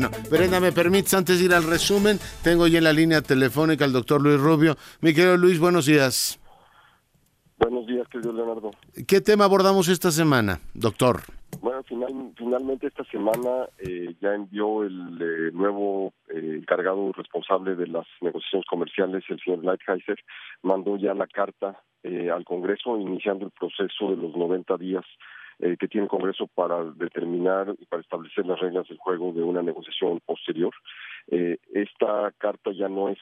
No, Brenda, ¿me permites antes de ir al resumen? Tengo ya en la línea telefónica al doctor Luis Rubio. Mi querido Luis, buenos días. Buenos días, querido Leonardo. ¿Qué tema abordamos esta semana, doctor? Bueno, finalmente esta semana eh, ya envió el eh, nuevo eh, encargado responsable de las negociaciones comerciales, el señor Lighthizer, mandó ya la carta al Congreso iniciando el proceso de los 90 días eh, que tiene el Congreso para determinar y para establecer las reglas del juego de una negociación posterior. Eh, esta carta ya no es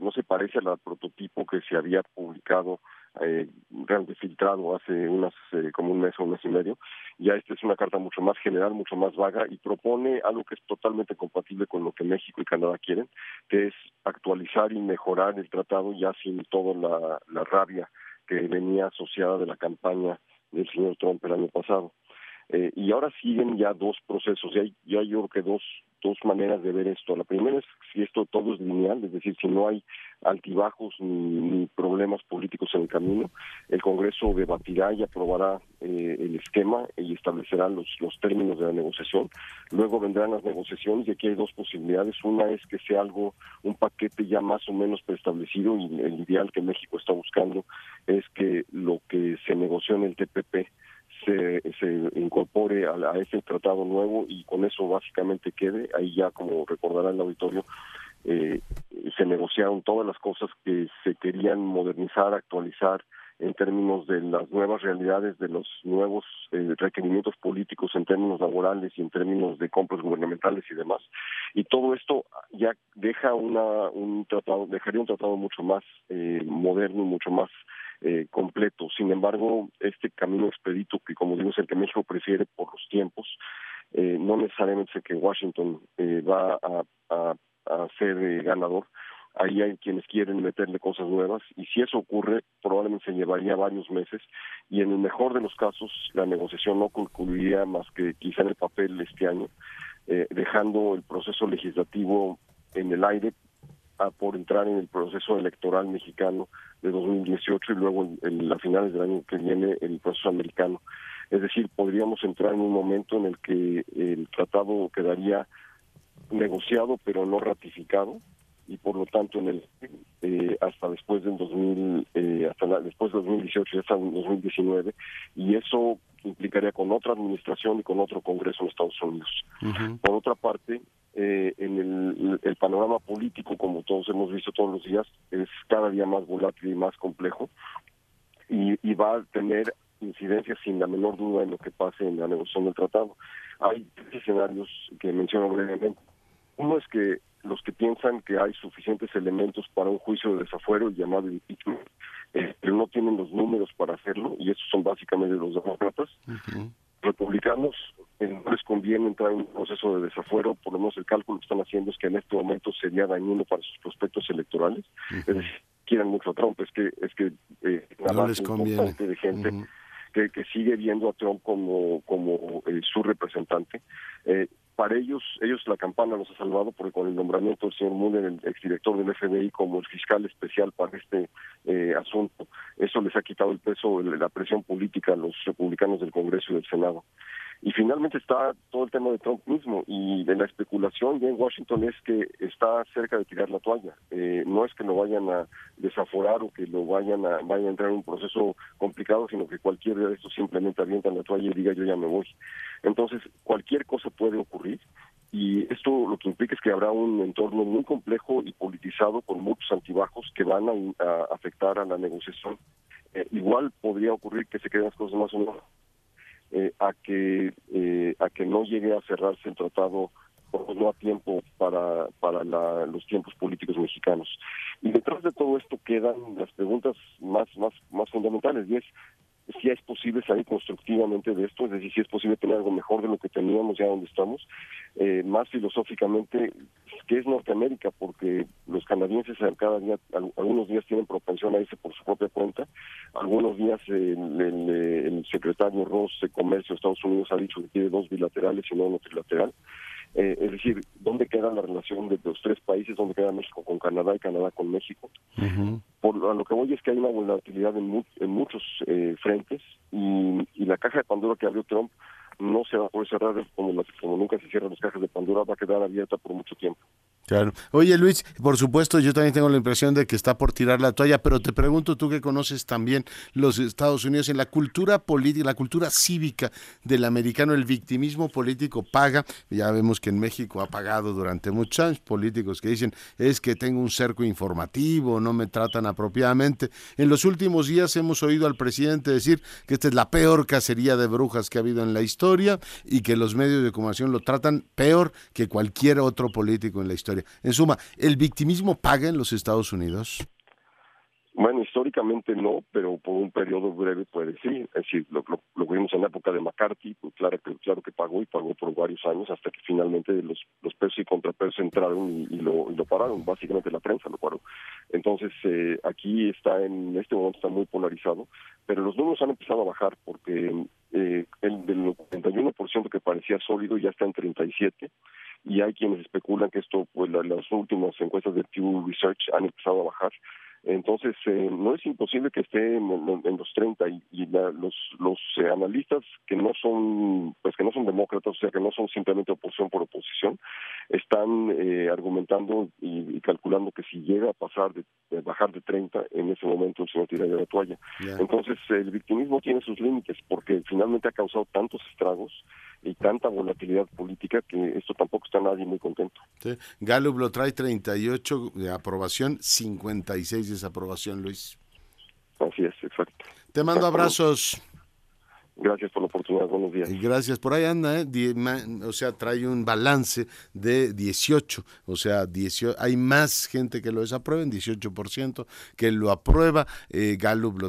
no se parece al prototipo que se había publicado eh, realmente filtrado hace unas como un mes o un mes y medio. Ya esta es una carta mucho más general, mucho más vaga y propone algo que es totalmente compatible con lo que México y Canadá quieren, que es actualizar y mejorar el tratado ya sin toda la, la rabia que venía asociada de la campaña del señor Trump el año pasado. Eh, y ahora siguen ya dos procesos, ya, ya yo creo que dos, dos maneras de ver esto. La primera es si esto todo es lineal, es decir, si no hay altibajos ni, problemas políticos en el camino, el Congreso debatirá y aprobará eh, el esquema y establecerá los, los términos de la negociación. Luego vendrán las negociaciones y aquí hay dos posibilidades. Una es que sea algo, un paquete ya más o menos preestablecido y el ideal que México está buscando es que lo que se negoció en el TPP se, se incorpore a, a, ese tratado nuevo y con eso básicamente quede. Ahí ya, como recordará el auditorio, eh, se negociaron todas las cosas que se querían modernizar, actualizar en términos de las nuevas realidades, de los nuevos eh, requerimientos políticos en términos laborales y en términos de compras gubernamentales y demás. Y todo esto ya deja una, un tratado, dejaría un tratado mucho más eh, moderno mucho más eh, completo. Sin embargo, este camino expedito, que como digo es el que México prefiere por los tiempos, eh, no necesariamente sé que Washington eh, va a, a, a ser ganador. Ahí hay quienes quieren meterle cosas nuevas y si eso ocurre probablemente se llevaría varios meses y en el mejor de los casos la negociación no concluiría más que quizá en el papel este año, dejando el proceso legislativo en el aire por entrar en el proceso electoral mexicano de 2018 y luego en, las finales del año que viene el proceso americano. Es decir, podríamos entrar en un momento en el que el tratado quedaría negociado pero no ratificado y por lo tanto en el eh, hasta después del 2000 eh, hasta después del 2018 y hasta el 2019 y eso implicaría con otra administración y con otro Congreso en Estados Unidos. Por otra parte, eh, en el, el, panorama político, como todos hemos visto todos los días, es cada día más volátil y más complejo y, y va a tener incidencias sin la menor duda en lo que pase en la negociación del tratado. Hay tres escenarios que menciono brevemente. Uno es que los que piensan que hay suficientes elementos para un juicio de desafuero llamado impeachment, eh, pero no tienen los números para hacerlo, y esos son básicamente los demócratas. Republicanos no les conviene entrar en un proceso de desafuero, por lo menos el cálculo que están haciendo es que en este momento sería dañino para sus prospectos electorales. Es decir, quieran mucho a Trump, es que es que eh, no les conviene. de gente que, que, sigue viendo a Trump como como eh, su representante. Eh, para ellos, ellos la campana los ha salvado porque con el nombramiento del señor Mueller, el exdirector del FBI, como el fiscal especial para este eh, asunto, eso les ha quitado el peso, la presión política a los republicanos del Congreso y del Senado. Y finalmente está todo el tema de Trump mismo y de la especulación ya en Washington es que está cerca de tirar la toalla. Eh, no es que lo vayan a desaforar o que lo vayan a, vaya a entrar en un proceso complicado, sino que cualquier de estos simplemente avientan la toalla y diga yo ya me voy. Entonces, cualquier cosa puede ocurrir y esto lo que implica es que habrá un entorno muy complejo y politizado con muchos antibajos que van a, afectar a la negociación. Eh, igual podría ocurrir que se queden las cosas más o menos eh, a que eh, a que no llegue a cerrarse el tratado no a tiempo para para la, los tiempos políticos mexicanos. Y detrás de todo esto quedan las preguntas más más más fundamentales y es si es posible salir constructivamente de esto, es decir, si es posible tener algo mejor de lo que teníamos ya donde estamos, eh, más filosóficamente, que es Norteamérica, porque los canadienses cada día, algunos días tienen propensión a irse por su propia cuenta, algunos días el, el, secretario Ross de Comercio de Estados Unidos ha dicho que quiere dos bilaterales y no uno trilateral, eh, es decir, ¿dónde queda la relación de los tres países? ¿Dónde queda México con Canadá y Canadá con México? Por a lo que voy es que hay una volatilidad en, muchos eh, frentes y, la caja de Pandora que abrió Trump no se va a poder cerrar como, como nunca se cierran las cajas de Pandora, va a quedar abierta por mucho tiempo. Claro. Oye Luis, por supuesto, yo también tengo la impresión de que está por tirar la toalla, pero te pregunto tú que conoces también los Estados Unidos, en la cultura política, la cultura cívica del americano, el victimismo político paga, ya vemos que en México ha pagado durante muchos años políticos que dicen es que tengo un cerco informativo, no me tratan apropiadamente. En los últimos días hemos oído al presidente decir que esta es la peor cacería de brujas que ha habido en la historia y que los medios de comunicación lo tratan peor que cualquier otro político en la historia. En suma, ¿el victimismo paga en los Estados Unidos? Bueno, históricamente no, pero por un periodo breve puede sí. Es decir, lo, lo, vimos en la época de McCarthy, pues claro que claro que pagó y pagó por varios años hasta que finalmente los, los pesos y contrapesos entraron y, lo, y lo pararon. Básicamente la prensa lo paró. Entonces, eh, aquí está en este momento está muy polarizado, pero los números han empezado a bajar porque eh, el del 41% que parecía sólido ya está en 37 y hay quienes especulan que esto, pues las últimas encuestas de Pew Research han empezado a bajar entonces, eh, no es imposible que esté en, los 30 y, los, los eh, analistas que no son, pues que no son demócratas, o sea, que no son simplemente oposición por oposición, están eh, argumentando y, calculando que si llega a pasar de, bajar de 30, en ese momento el señor tiraría la toalla. Entonces, el victimismo tiene sus límites porque finalmente ha causado tantos estragos y tanta volatilidad política que esto tampoco está nadie muy contento. Sí. Gallup lo trae 38 de aprobación, 56 de desaprobación, Luis. Así es, exacto. Te mando abrazos. Gracias por la oportunidad, buenos días. Gracias, por ahí anda, ¿eh? o sea, trae un balance de 18, o sea, 18, hay más gente que lo desaprueba, 18% que lo aprueba, eh, Gallup lo trae